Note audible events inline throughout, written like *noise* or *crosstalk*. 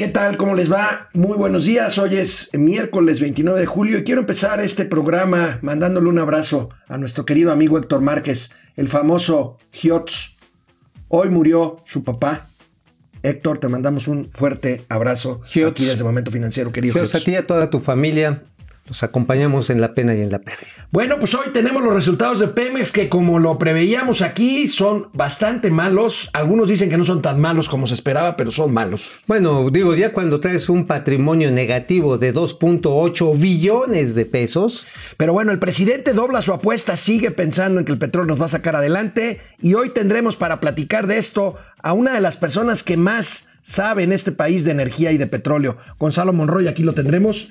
¿Qué tal? ¿Cómo les va? Muy buenos días. Hoy es miércoles 29 de julio y quiero empezar este programa mandándole un abrazo a nuestro querido amigo Héctor Márquez, el famoso Giotz. Hoy murió su papá. Héctor, te mandamos un fuerte abrazo Giotz. aquí desde Momento Financiero, querido Dios, a Giotz. ti y a toda tu familia. Los acompañamos en la pena y en la pérdida. Bueno, pues hoy tenemos los resultados de Pemex que como lo preveíamos aquí son bastante malos. Algunos dicen que no son tan malos como se esperaba, pero son malos. Bueno, digo, ya cuando traes un patrimonio negativo de 2.8 billones de pesos, Pero bueno, el presidente dobla su apuesta, sigue pensando en que el petróleo nos va a sacar adelante y hoy tendremos para platicar de esto a una de las personas que más sabe en este país de energía y de petróleo, Gonzalo Monroy, aquí lo tendremos.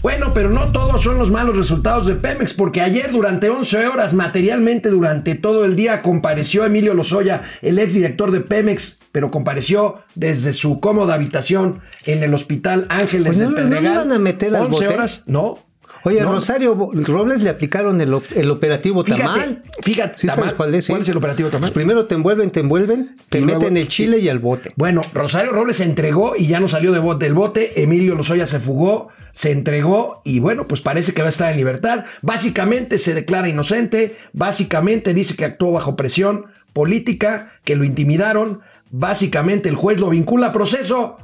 Bueno, pero no todos son los malos resultados de Pemex, porque ayer durante 11 horas, materialmente durante todo el día, compareció Emilio Lozoya, el exdirector de Pemex, pero compareció desde su cómoda habitación en el Hospital Ángeles Pues de no- no Pedregal. van a meter al 11 bote. horas, no. Oye, no. Rosario Robles le aplicaron el, el operativo Fíjate, Tamal. fíjate, ¿Sí sabes cuál es? ¿Cuál es el operativo Tamal? Pues primero te envuelven, te envuelven, te Y luego- meten el chile y al bote. Bueno, Rosario Robles se entregó y ya no salió de bote del bote. Emilio Lozoya se fugó, se entregó y bueno, pues parece que va a estar en libertad. Básicamente se declara inocente, básicamente dice que actuó bajo presión política, que lo intimidaron, básicamente el juez lo vincula a proceso,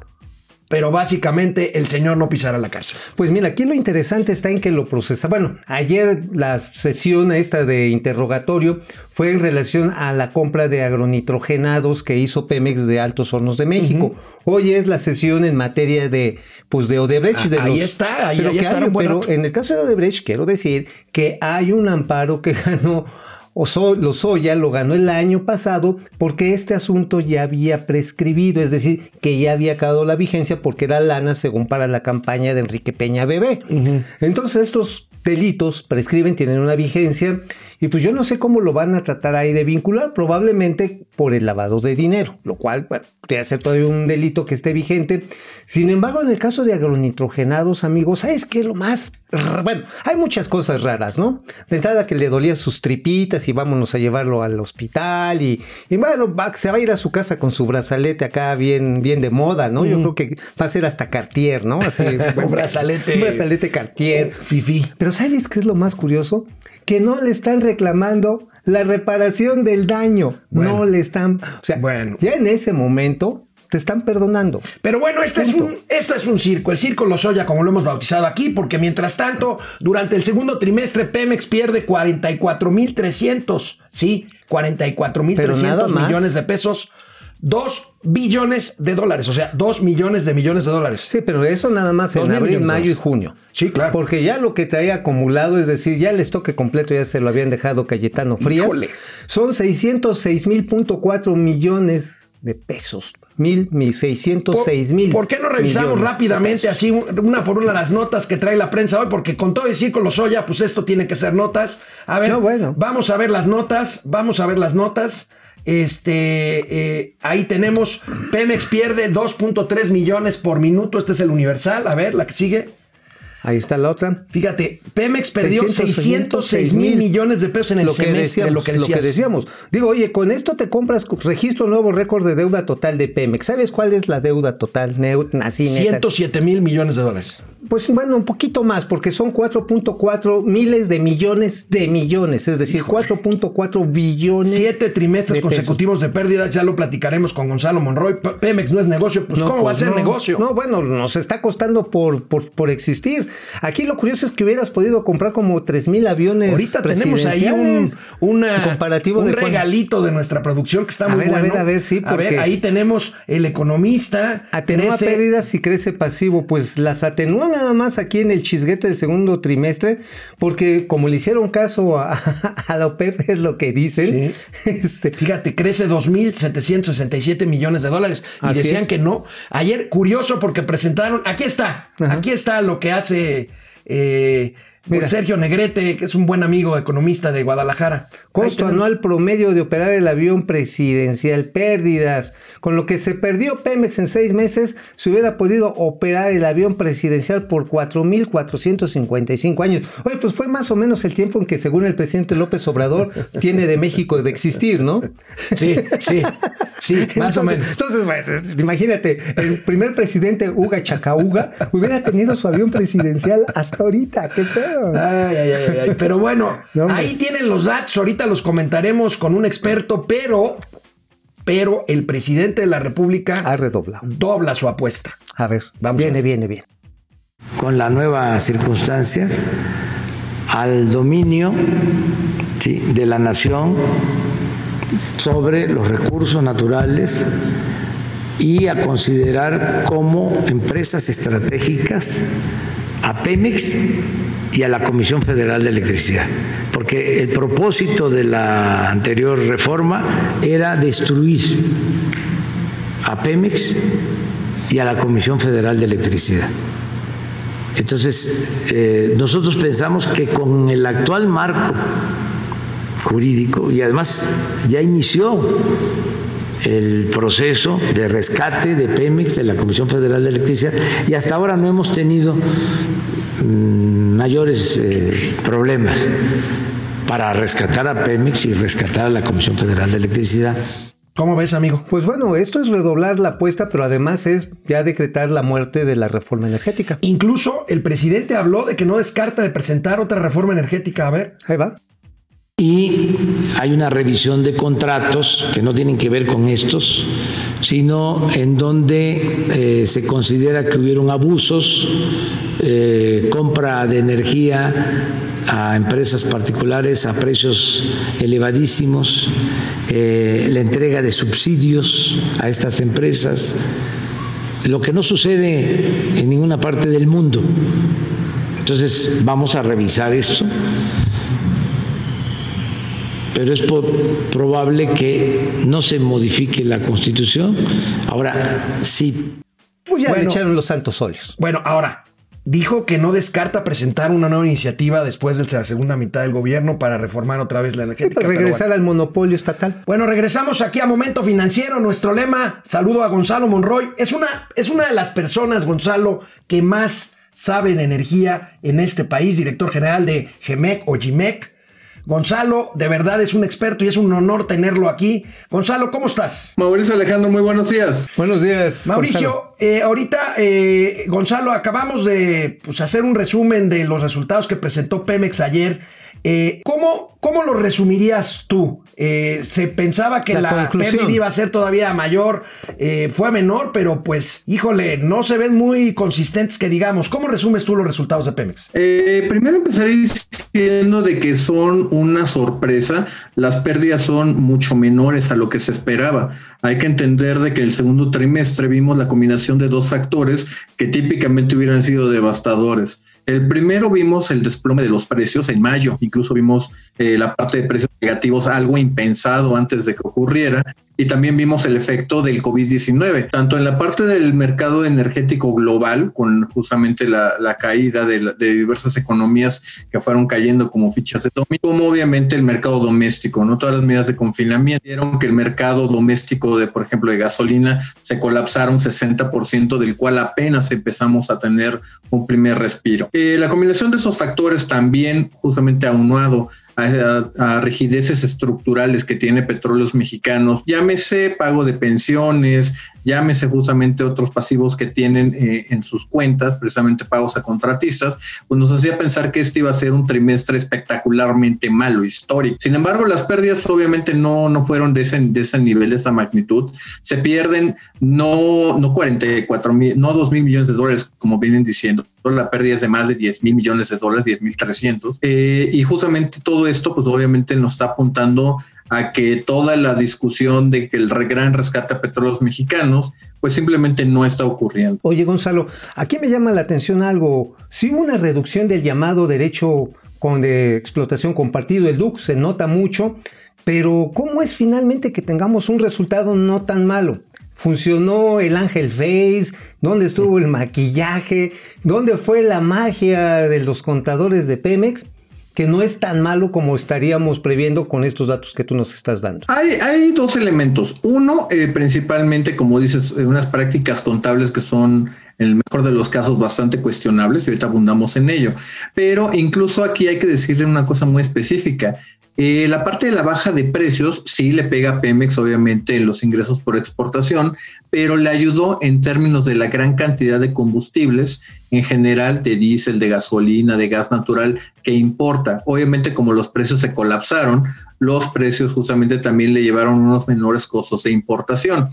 pero básicamente el señor no pisará la cárcel. Pues mira, aquí lo interesante está en que lo procesa. Bueno, ayer la sesión esta de interrogatorio fue en relación a la compra de agronitrogenados que hizo Pemex de Altos Hornos de México. Hoy es la sesión en materia de, pues de Odebrecht. Ah, de ahí los- está, ahí- pero ahí que está hay- pero en el caso de Odebrecht, quiero decir que hay un amparo que *laughs* ganó Oso- Lozoya lo ganó el año pasado porque este asunto ya había prescribido, es decir, que ya había acabado la vigencia porque era lana según para la campaña de Enrique Peña Bebé. Entonces estos delitos prescriben, tienen una vigencia y pues yo no sé cómo lo van a tratar ahí de vincular, probablemente por el lavado de dinero, lo cual bueno, podría ser todavía un delito que esté vigente. Sin embargo, en el caso de agronitrogenados, amigos, ¿sabes qué es lo más? Bueno, hay muchas cosas raras, ¿no? De entrada que le dolía sus tripitas y vámonos a llevarlo al hospital y, y bueno, va- se va a ir a su casa con su brazalete acá bien, bien de moda, ¿no? Yo creo que va a ser hasta Cartier, ¿no? Así, *laughs* Un brazalete. Un brazalete Cartier. Fifi. Pero ¿sabes qué es lo más curioso? Que no le están reclamando la reparación del daño. Bueno. no le están. O sea, Bueno. ya en ese momento te están perdonando. Pero bueno, esto es, un, esto es un circo, el circo Lozoya, como lo hemos bautizado aquí, porque mientras tanto, durante el segundo trimestre, Pemex pierde 44.300, sí, Pero nada 44.300 más. millones de pesos, 2 billones de dólares, o sea, 2 millones de millones de dólares. Sí, pero eso nada más en abril, mayo y junio. Sí, claro. Porque ya lo que te haya acumulado, es decir, ya el estoque completo ya se lo habían dejado Cayetano Frías. Híjole. Son 606 mil punto cuatro millones de pesos. Mil, mil, 606 mil. ¿Por qué no revisamos rápidamente así una por una las notas que trae la prensa hoy? Porque con todo el circo Lozoya, pues esto tiene que ser notas. A ver, No, bueno. vamos a ver las notas, vamos a ver las notas. Este, eh, ahí tenemos, Pemex pierde 2.3 millones por minuto, este es el universal, a ver, la que sigue. Ahí está la otra. Fíjate, Pemex perdió 606 606 mil millones de pesos en el lo que semestre, decíamos, lo que decíamos. Digo, oye, con esto te compras registro nuevo récord de deuda total de Pemex. ¿Sabes cuál es la deuda total? Neu- así, neta. 107 mil millones de dólares. Pues bueno, un poquito más, porque son 4.4 miles de millones de millones, es decir, 4.4 billones. Siete trimestres de consecutivos de pérdidas, ya lo platicaremos con Gonzalo Monroy. Pemex no es negocio, pues No, ¿cómo va a pues ser no. negocio? No, bueno, nos está costando por, por, por existir. Aquí lo curioso es que hubieras podido comprar como 3 mil aviones. Ahorita tenemos ahí un, una- comparativo un de regalito de nuestra producción que está A muy ver, a bueno. ver, a ver, sí, A ver, porque- ahí tenemos el economista. Atenúa crece- pérdidas y crece pasivo. Pues las atenúa nada más aquí en el chisguete del segundo trimestre, porque como le hicieron caso a, *laughs* a la OPEP, es lo que dicen. *laughs* Este, Fíjate, crece 2.767 millones de dólares. Y Así decían es. que no. Ayer, curioso porque presentaron. Aquí está. Ajá. Aquí está lo que hace. Eh, con Mira. Sergio Negrete, que es un buen amigo economista de Guadalajara. Costo anual promedio de operar el avión presidencial, pérdidas. Con lo que se perdió Pemex en seis meses, se hubiera podido operar el avión presidencial por 4.455 años. Oye, pues fue más o menos el tiempo en que, según el presidente López Obrador, tiene de México de existir, ¿no? Sí, sí, *laughs* sí, *laughs* más o menos. Entonces, bueno, imagínate, el primer presidente Uga Chacauga hubiera tenido su avión presidencial hasta ahorita. ¿Qué pedo? Ay, ay, ay, ay. Pero bueno, No, ahí tienen los datos. Ahorita los comentaremos con un experto, pero, pero el presidente de la República Ha redoblado. dobla su apuesta. A ver, Vamos a viene, ver. viene, viene. con la nueva circunstancia al dominio ¿sí? de la nación sobre los recursos naturales y a considerar como empresas estratégicas a Pemex y a la Comisión Federal de Electricidad, porque el propósito de la anterior reforma era destruir a Pemex y a la Comisión Federal de Electricidad. Entonces, eh, nosotros pensamos que con el actual marco jurídico, y además ya inició el proceso de rescate de Pemex, de la Comisión Federal de Electricidad, y hasta ahora no hemos tenido mm, mayores eh, problemas para rescatar a Pemex y rescatar a la Comisión Federal de Electricidad. ¿Cómo ves, amigo? Pues bueno, esto es redoblar la apuesta, pero además es ya decretar la muerte de la reforma energética. Incluso el presidente habló de que no descarta de presentar otra reforma energética. A ver, Ahí va. Y hay una revisión de contratos que no tienen que ver con estos, sino en donde eh, se considera que hubieron abusos, eh, compra de energía a empresas particulares a precios elevadísimos, eh, la entrega de subsidios a estas empresas, lo que no sucede en ninguna parte del mundo. Entonces vamos a revisar esto pero es probable que no se modifique la Constitución. Ahora, sí Pues ya le Bueno. echaron los santos óleos. bueno, ahora, dijo que no descarta presentar una nueva iniciativa después de la segunda mitad del gobierno para reformar otra vez la energética. Para pero regresar bueno. al monopolio estatal. Bueno, regresamos aquí a Momento Financiero. Nuestro lema, saludo a Gonzalo Monroy. Es una, es una de las personas, Gonzalo, que más sabe de energía en este país, director general de GEMEC o GIMEC. Gonzalo, de verdad es un experto y es un honor tenerlo aquí. Gonzalo, ¿cómo estás? Mauricio Alejandro, muy buenos días. Buenos días. Gonzalo. Eh, ahorita, eh, Gonzalo, acabamos de pues, hacer un resumen de los resultados que presentó Pemex ayer. Eh, ¿cómo, ¿Cómo lo resumirías tú? Eh, se pensaba que La la, pérdida iba a ser todavía mayor, eh, fue menor, pero pues, híjole, no se ven muy consistentes que digamos. ¿Cómo resumes tú los resultados de Pemex? Eh, primero empezaré diciendo de que son una sorpresa. Las pérdidas son mucho menores a lo que se esperaba. Hay que entender de que el segundo trimestre vimos la combinación de dos factores que típicamente hubieran sido devastadores. El primero vimos el desplome de los precios en mayo, incluso vimos eh, la parte de precios negativos, algo impensado antes de que ocurriera, y también vimos el efecto del COVID-19, tanto en la parte del mercado energético global, con justamente la, caída de, diversas economías que fueron cayendo como fichas de dominó, como obviamente el mercado doméstico, ¿no? Todas las medidas de confinamiento dieron que el mercado doméstico de, por ejemplo, de gasolina se colapsaron 60%, del cual apenas empezamos a tener un primer respiro. Eh, la combinación de esos factores también justamente aunado a, a- a rigideces estructurales que tiene Petróleos Mexicanos, llámese pago de pensiones, llámese justamente otros pasivos que tienen eh, en sus cuentas, precisamente pagos a contratistas, pues nos hacía pensar que este iba a ser un trimestre espectacularmente malo, histórico. Sin embargo, las pérdidas obviamente no, no fueron de ese, de ese nivel, de esa magnitud. Se pierden no, no 44 mil, no 2 mil millones de dólares, como vienen diciendo. La pérdida es de más de 10 mil millones de dólares, 10 mil 300. Eh, y justamente todo esto, pues obviamente nos está apuntando a que toda la discusión de que el gran rescate a petróleos mexicanos, pues simplemente no está ocurriendo. Oye, Gonzalo, aquí me llama la atención algo. Si hubo una reducción del llamado derecho con de explotación compartido, el DUC, se nota mucho, pero ¿cómo es finalmente que tengamos un resultado no tan malo? funcionó el Ángel Face, dónde estuvo el maquillaje, dónde fue la magia de los contadores de Pemex, que no es tan malo como estaríamos previendo con estos datos que tú nos estás dando. Hay, hay dos elementos. Uno, eh, principalmente, como dices, eh, unas prácticas contables que son, en el mejor de los casos, bastante cuestionables, y ahorita abundamos en ello. Pero incluso aquí hay que decirle una cosa muy específica. Eh, la parte de la baja de precios sí le pega a Pemex, obviamente, en los ingresos por exportación, pero le ayudó en términos de la gran cantidad de combustibles, en general de diésel, de gasolina, de gas natural, que importa. Obviamente, como los precios se colapsaron, los precios justamente también le llevaron unos menores costos de importación.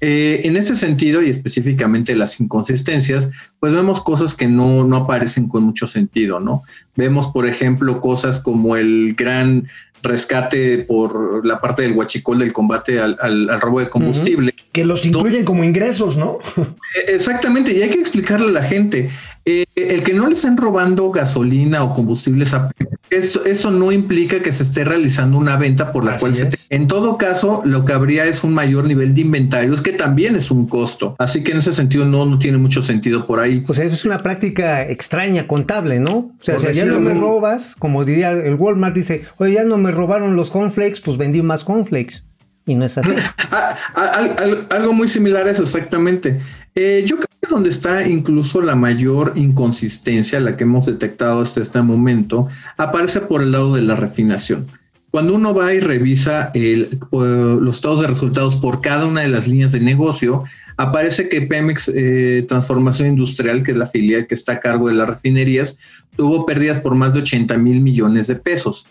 Eh, en ese sentido, y específicamente las inconsistencias, pues vemos cosas que no, no aparecen con mucho sentido, ¿no? Vemos, por ejemplo, cosas como el gran rescate por la parte del huachicol del combate al, al- al robo de combustible. Que los incluyen como ingresos, ¿no? *laughs* Eh, Exactamente, y hay que explicarle a la gente, eh, el que no le estén robando gasolina o combustibles a esto, eso no implica que se esté realizando una venta por la Así cual se te- en todo caso lo que habría es un mayor nivel de inventarios que también es un costo así que en ese sentido no, no tiene mucho sentido por ahí Pues eso es una práctica extraña, contable, ¿no? O sea, Por si ya no me robas, como diría el Walmart, dice, oye, ya no me robaron los cornflakes, pues vendí más cornflakes. Y no es así. *laughs* Ah, ah, al- al- algo muy similar a eso, exactamente. Eh, yo creo donde está incluso la mayor inconsistencia, la que hemos detectado hasta este momento, aparece por el lado de la refinación. Cuando uno va y revisa el, eh, los estados de resultados por cada una de las líneas de negocio, aparece que Pemex eh, Transformación Industrial, que es la filial que está a cargo de las refinerías, tuvo pérdidas por más de 80 mil millones de pesos.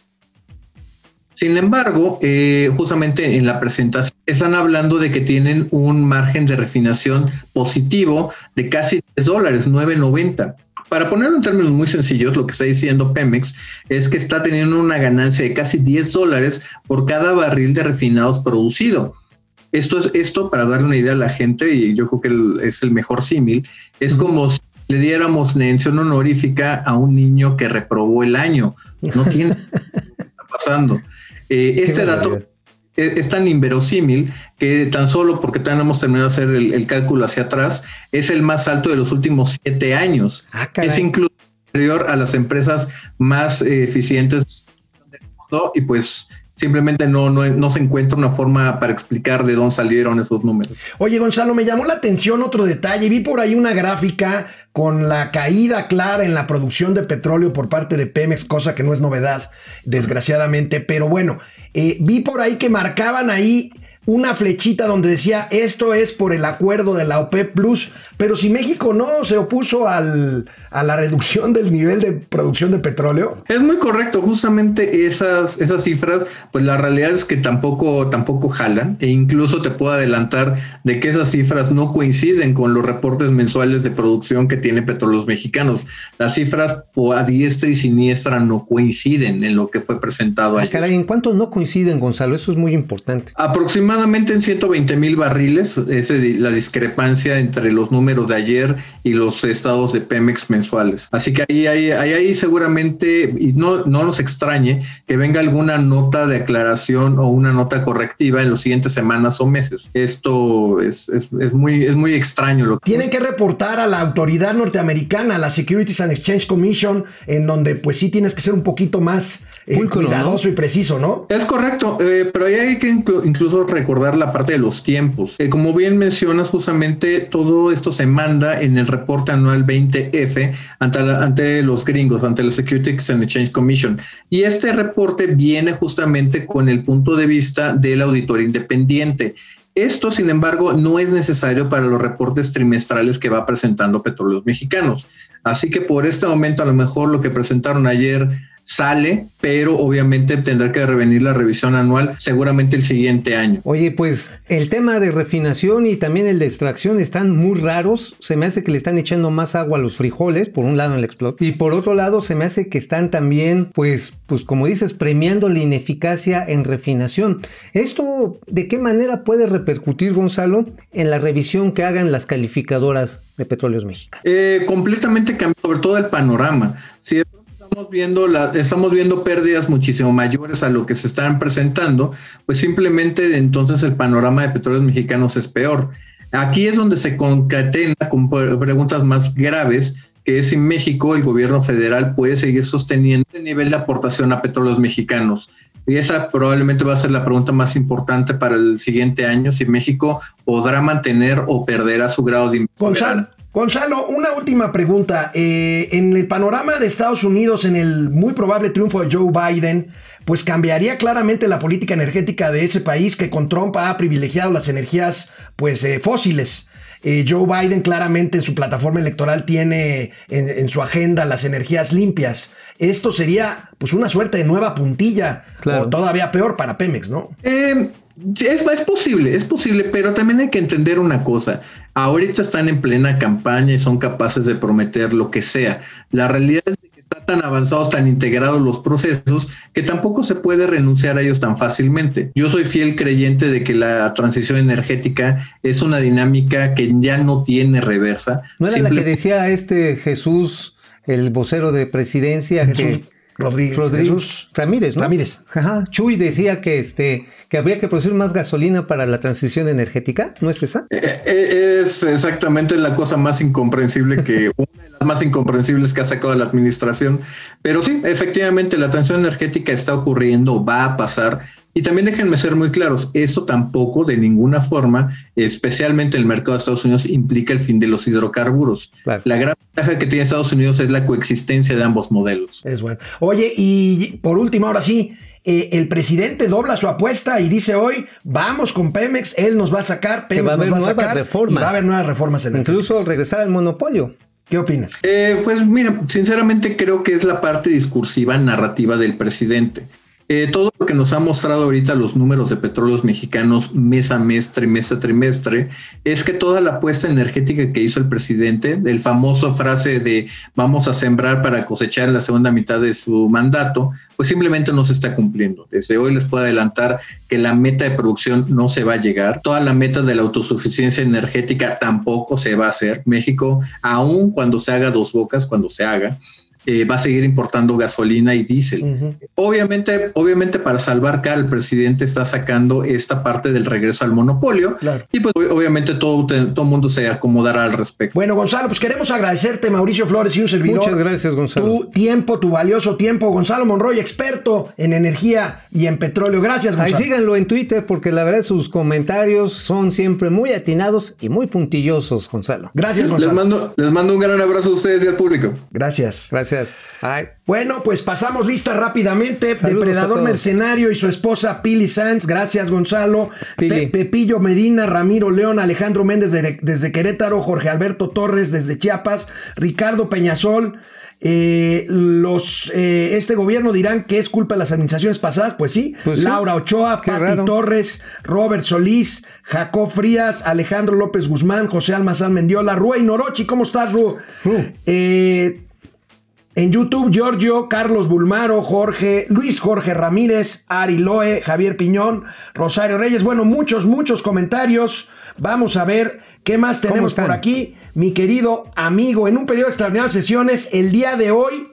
Sin embargo, eh, justamente en la presentación están hablando de que tienen un margen de refinación positivo de casi 10 dólares, 9.90. Para ponerlo en términos muy sencillos, lo que está diciendo Pemex es que está teniendo una ganancia de casi 10 dólares por cada barril de refinados producido. Esto es esto para darle una idea a la gente y yo creo que el- es el mejor símil. Es como si le diéramos mención honorífica a un niño que reprobó el año. No tiene *laughs* qué está pasando. Eh, este dato. Es, es tan inverosímil que tan solo porque todavía no hemos terminado de hacer el, el cálculo hacia atrás, es el más alto de los últimos siete años. Ah. Es incluso superior a las empresas más eh, eficientes del mundo y pues simplemente no, no, no se encuentra una forma para explicar de dónde salieron esos números. Oye, Gonzalo, me llamó la atención otro detalle. Vi por ahí una gráfica con la caída clara en la producción de petróleo por parte de Pemex, cosa que no es novedad, desgraciadamente. Pero bueno, eh, vi por ahí que marcaban ahí una flechita donde decía esto es por el acuerdo de la OPEP Plus, pero si México no se opuso al, a la reducción del nivel de producción de petróleo. Es muy correcto, justamente esas, esas cifras, pues la realidad es que tampoco, tampoco jalan, e incluso te puedo adelantar de que esas cifras no coinciden con los reportes mensuales de producción que tiene Petróleos Mexicanos. Las cifras a diestra y siniestra no coinciden en lo que fue presentado Ah, ayer. caray, ¿en cuánto no coinciden, Gonzalo? Eso es muy importante. Aproximadamente en 120 mil barriles, esa es la discrepancia entre los números de ayer y los estados de Pemex mensuales. Así que ahí, ahí, ahí, seguramente, y no, no nos extrañe que venga alguna nota de aclaración o una nota correctiva en las siguientes semanas o meses. Esto es, es, es muy, es muy extraño. Lo que Tienen que reportar a la autoridad norteamericana, a la Securities and Exchange Commission, en donde pues sí tienes que ser un poquito más eh, Pulcro, ¿no? cuidadoso y preciso, ¿no? Es correcto, eh, pero ahí hay que inclu- incluso recordar la parte de los tiempos. Eh, como bien mencionas, justamente todo esto se manda en el reporte anual 20F ante, ante los gringos, ante la Securities and Exchange Commission. Y este reporte viene justamente con el punto de vista del auditor independiente. Esto, sin embargo, no es necesario para los reportes trimestrales que va presentando Petróleos Mexicanos. Así que por este momento, a lo mejor lo que presentaron ayer sale, pero obviamente tendrá que revenir la revisión anual seguramente el siguiente año. Oye, pues el tema de refinación y también el de extracción están muy raros. Se me hace que le están echando más agua a los frijoles, por un lado en el explot. Y por otro lado, se me hace que están también, pues, pues como dices, premiando la ineficacia en refinación. ¿Esto de qué manera puede repercutir, Gonzalo, en la revisión que hagan las calificadoras de petróleos mexicanos? Eh, completamente cambió, sobre todo el panorama. Si pronto estamos viendo la, estamos viendo pérdidas muchísimo mayores a lo que se están presentando, pues simplemente entonces el panorama de petróleos mexicanos es peor. Aquí es donde se concatena con preguntas más graves, que es si México, el gobierno federal, puede seguir sosteniendo el nivel de aportación a petróleos mexicanos. Y esa probablemente va a ser la pregunta más importante para el siguiente año, si México podrá mantener o perderá su grado de Gonzalo, Gonzalo, una última pregunta. Eh, en el panorama de Estados Unidos, en el muy probable triunfo de Joe Biden, pues cambiaría claramente la política energética de ese país que con Trump ha privilegiado las energías pues, eh, fósiles. Eh, Joe Biden claramente en su plataforma electoral tiene en, su agenda las energías limpias. Esto sería pues una suerte de nueva puntilla o todavía peor para Pemex, ¿no? Eh, es, es, posible, es posible, pero también hay que entender una cosa. Ahorita están en plena campaña y son capaces de prometer lo que sea. La realidad es que están tan avanzados, tan integrados los procesos, que tampoco se puede renunciar a ellos tan fácilmente. Yo soy fiel creyente de que la transición energética es una dinámica que ya no tiene reversa. ¿No era la que decía este Jesús, el vocero de presidencia, Jesús Rodríguez, Jesús Ramírez, ¿no? Ramírez. Ajá. Chuy decía que este que habría que producir más gasolina para la transición energética, ¿no es esa? Eh, eh, es exactamente la cosa más incomprensible que *laughs* una de las más incomprensibles que ha sacado la administración. Pero sí, efectivamente la transición energética está ocurriendo, va a pasar. Y también déjenme ser muy claros, eso tampoco de ninguna forma, especialmente el mercado de Estados Unidos, implica el fin de los hidrocarburos. La gran ventaja que tiene Estados Unidos es la coexistencia de ambos modelos. Es bueno. Oye, y por último, ahora sí, eh, el presidente dobla su apuesta y dice hoy, vamos con Pemex, él nos va a sacar, Pemex va a haber nos va a sacar reformas. va a haber nuevas reformas en Incluso regresar al monopolio. ¿Qué opinas? Eh, pues mira, sinceramente creo que es la parte discursiva narrativa del presidente. Eh, todo lo que nos ha mostrado ahorita los números de petróleos mexicanos mes a mes, trimestre a trimestre, es que toda la apuesta energética que hizo el presidente, del famoso frase de vamos a sembrar para cosechar en la segunda mitad de su mandato, pues simplemente no se está cumpliendo. Desde hoy les puedo adelantar que la meta de producción no se va a llegar. Todas las metas de la autosuficiencia energética tampoco se va a hacer. México, aun cuando se haga dos bocas, cuando se haga, eh, va a seguir importando gasolina y diésel. Obviamente, obviamente para salvar cara, el presidente está sacando esta parte del regreso al monopolio y pues obviamente todo todo mundo se acomodará al respecto. Bueno, Gonzalo, pues queremos agradecerte, Mauricio Flores y un servidor. Muchas gracias, Gonzalo. Tu tiempo, tu valioso tiempo, Gonzalo Monroy, experto en energía y en petróleo. Gracias, Gonzalo. Ahí síganlo en Twitter porque la verdad sus comentarios son siempre muy atinados y muy puntillosos, Gonzalo. Gracias, Gonzalo. Les mando, les mando un gran abrazo a ustedes y al público. Gracias. Gracias. Bueno, pues pasamos lista rápidamente. Depredador Mercenario y su esposa Pili Sanz. Gracias, Gonzalo. Pepillo Medina, Ramiro León, Alejandro Méndez desde Querétaro, Jorge Alberto Torres desde Chiapas, Ricardo Peñasol. Eh, los eh, este gobierno dirán que es culpa de las administraciones pasadas, pues sí. Pues Laura Ochoa, Pati Torres, Robert Solís, Jacob Frías, Alejandro López Guzmán, José Almazán Mendiola, Rue Norochi, ¿cómo estás, Ru? Eh, en YouTube, Giorgio, Carlos Bulmaro, Jorge, Luis Jorge Ramírez, Ari Loe, Javier Piñón, Rosario Reyes. Bueno, muchos, muchos comentarios. Vamos a ver qué más tenemos por aquí. Mi querido amigo, en un periodo extraordinario de sesiones, el día de hoy,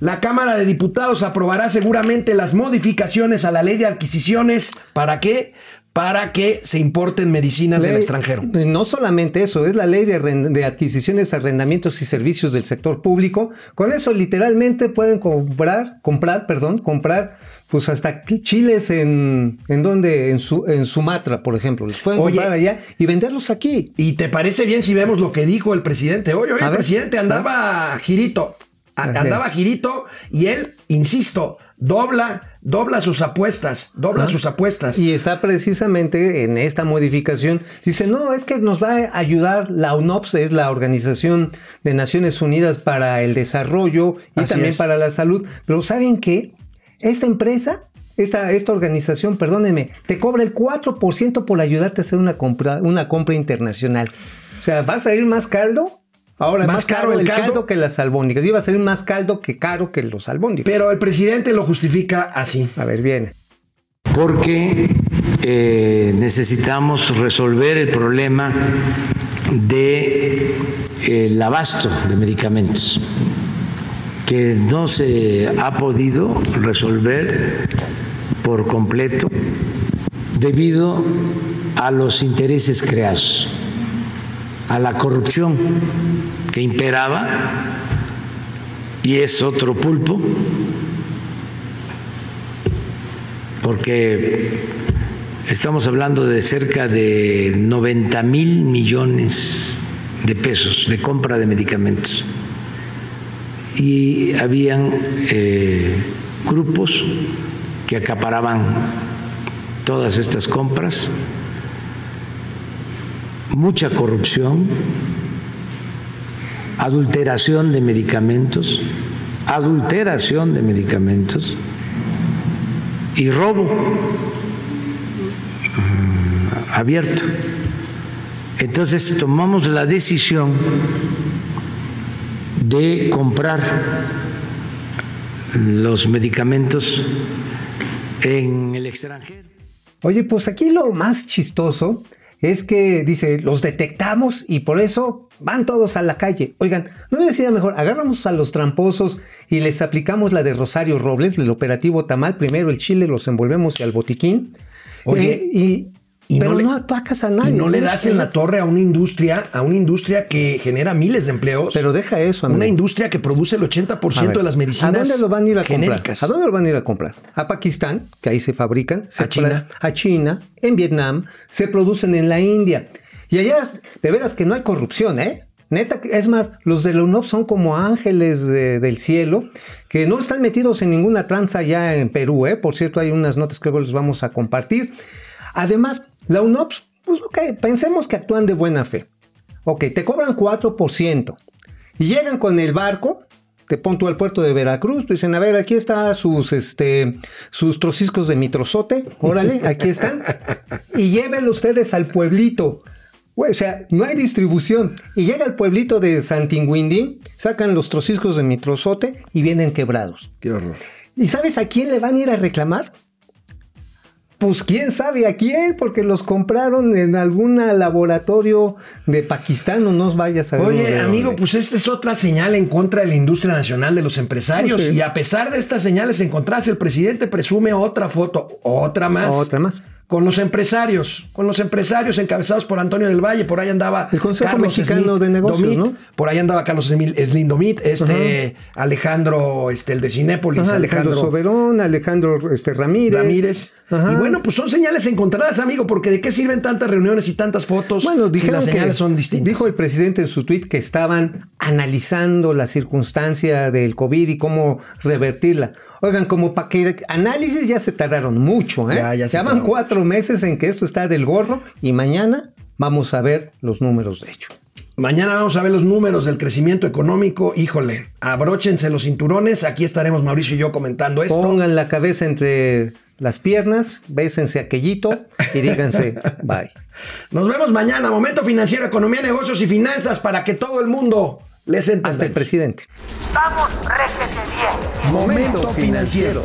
la Cámara de Diputados aprobará seguramente las modificaciones a la ley de adquisiciones. ¿Para qué? Para que se importen medicinas del extranjero. No solamente eso, es la ley de, adquisiciones, arrendamientos y servicios del sector público. Con eso literalmente pueden comprar, comprar, perdón, comprar pues hasta chiles en, en donde, en, su, en Sumatra, por ejemplo. Los pueden comprar allá y venderlos aquí. ¿Y te parece bien si vemos lo que dijo el presidente hoy? Hoy el presidente andaba girito, andaba girito y él, insisto, dobla, dobla sus apuestas, dobla sus apuestas. Y está precisamente en esta modificación. Dice, no, es que nos va a ayudar la UNOPS, es la Organización de Naciones Unidas para el Desarrollo y también para la Salud. Pero ¿saben qué? Esta empresa esta, esta, organización, perdónenme, te cobra el 4% por ayudarte a hacer una compra, una compra internacional. O sea, ¿vas a ir más caldo? Ahora, más, caro, el caldo? que las albóndigas. Iba a ser más caldo que caro que los albóndigas. Pero el presidente lo justifica así. A ver, viene. Porque eh, necesitamos resolver el problema de el abasto de medicamentos. que no se ha podido resolver por completo debido a los intereses creados, a la corrupción que imperaba y es otro pulpo, porque estamos hablando de cerca de 90 mil millones de pesos de compra de medicamentos. Y habían eh, grupos que acaparaban todas estas compras, mucha corrupción, adulteración de medicamentos, adulteración de medicamentos y robo mm, abierto. Entonces tomamos la decisión de comprar los medicamentos en el extranjero. Oye, pues aquí lo más chistoso es que dice, los detectamos y por eso van todos a la calle. Oigan, ¿no me decía mejor? Agarramos a los tramposos y les aplicamos la de Rosario Robles, el operativo Tamal. Primero el chile los envolvemos al botiquín. Oye, Eh, y, y pero no no, atacas a nadie. Y no le das en la torre a una industria, a una industria que genera miles de empleos. Pero deja eso, amigo. una industria que produce el 80% A ver, de las medicinas ¿A dónde lo van a ir a genéricas. comprar? ¿A dónde lo van a ir a comprar? A Pakistán, que ahí se fabrican. se A China. A China, en Vietnam, se producen en la India. Y allá, de veras que no hay corrupción, ¿eh? Neta, es más, los de la UNOP son como ángeles de- del cielo, que no están metidos en ninguna tranza ya en Perú, ¿eh? Por cierto, hay unas notas que luego les vamos a compartir. Además, la UNOP, pues ok, pensemos que actúan de buena fe. Ok, te cobran 4%. Y llegan con el barco, te pon tú al puerto de Veracruz, te dicen, a ver, aquí están sus, este, sus trociscos de mitrozote, órale, aquí están. y llévenlo ustedes al pueblito. O sea, no hay distribución. Y llega al pueblito de Santinguindín, sacan los trociscos de mitrozote y vienen quebrados. Qué horror. ¿Y sabes a quién le van a ir a reclamar? Pues quién sabe a quién, porque los compraron en algún laboratorio de Pakistán o no vayas a ver. Oye, amigo, pues esta es otra señal en contra de la industria nacional de los empresarios. Sí. Y a pesar de estas señales encontradas, el presidente presume otra foto, otra más. Otra más. Con los empresarios, con los empresarios encabezados por Antonio del Valle, por ahí andaba El Consejo Mexicano de Negocios, Domit, ¿no? Por ahí andaba Carlos Slim Domit, este Alejandro, este, el de Cinépolis, Ajá, Alejandro, Alejandro Soberón, Alejandro este, Ramírez. Ramírez. Ajá. Y bueno, pues son señales encontradas, amigo, porque ¿de qué sirven tantas reuniones y tantas fotos Bueno, si las que señales son distintas? dijo el presidente en su tweet que estaban analizando la circunstancia del COVID y cómo revertirla. Oigan, como para que análisis ya se tardaron mucho, ¿eh? Ya, ya se van cuatro meses en que esto está del gorro y mañana vamos a ver los números de hecho. Mañana vamos a ver los números del crecimiento económico. Híjole, abróchense los cinturones. Aquí estaremos Mauricio y yo comentando esto. Pongan la cabeza entre las piernas, bésense aquellito y díganse *laughs* bye. Nos vemos mañana. Momento financiero, economía, negocios y finanzas para que todo el mundo les entienda. Hasta el presidente. Vamos, réjete bien. Momento financiero.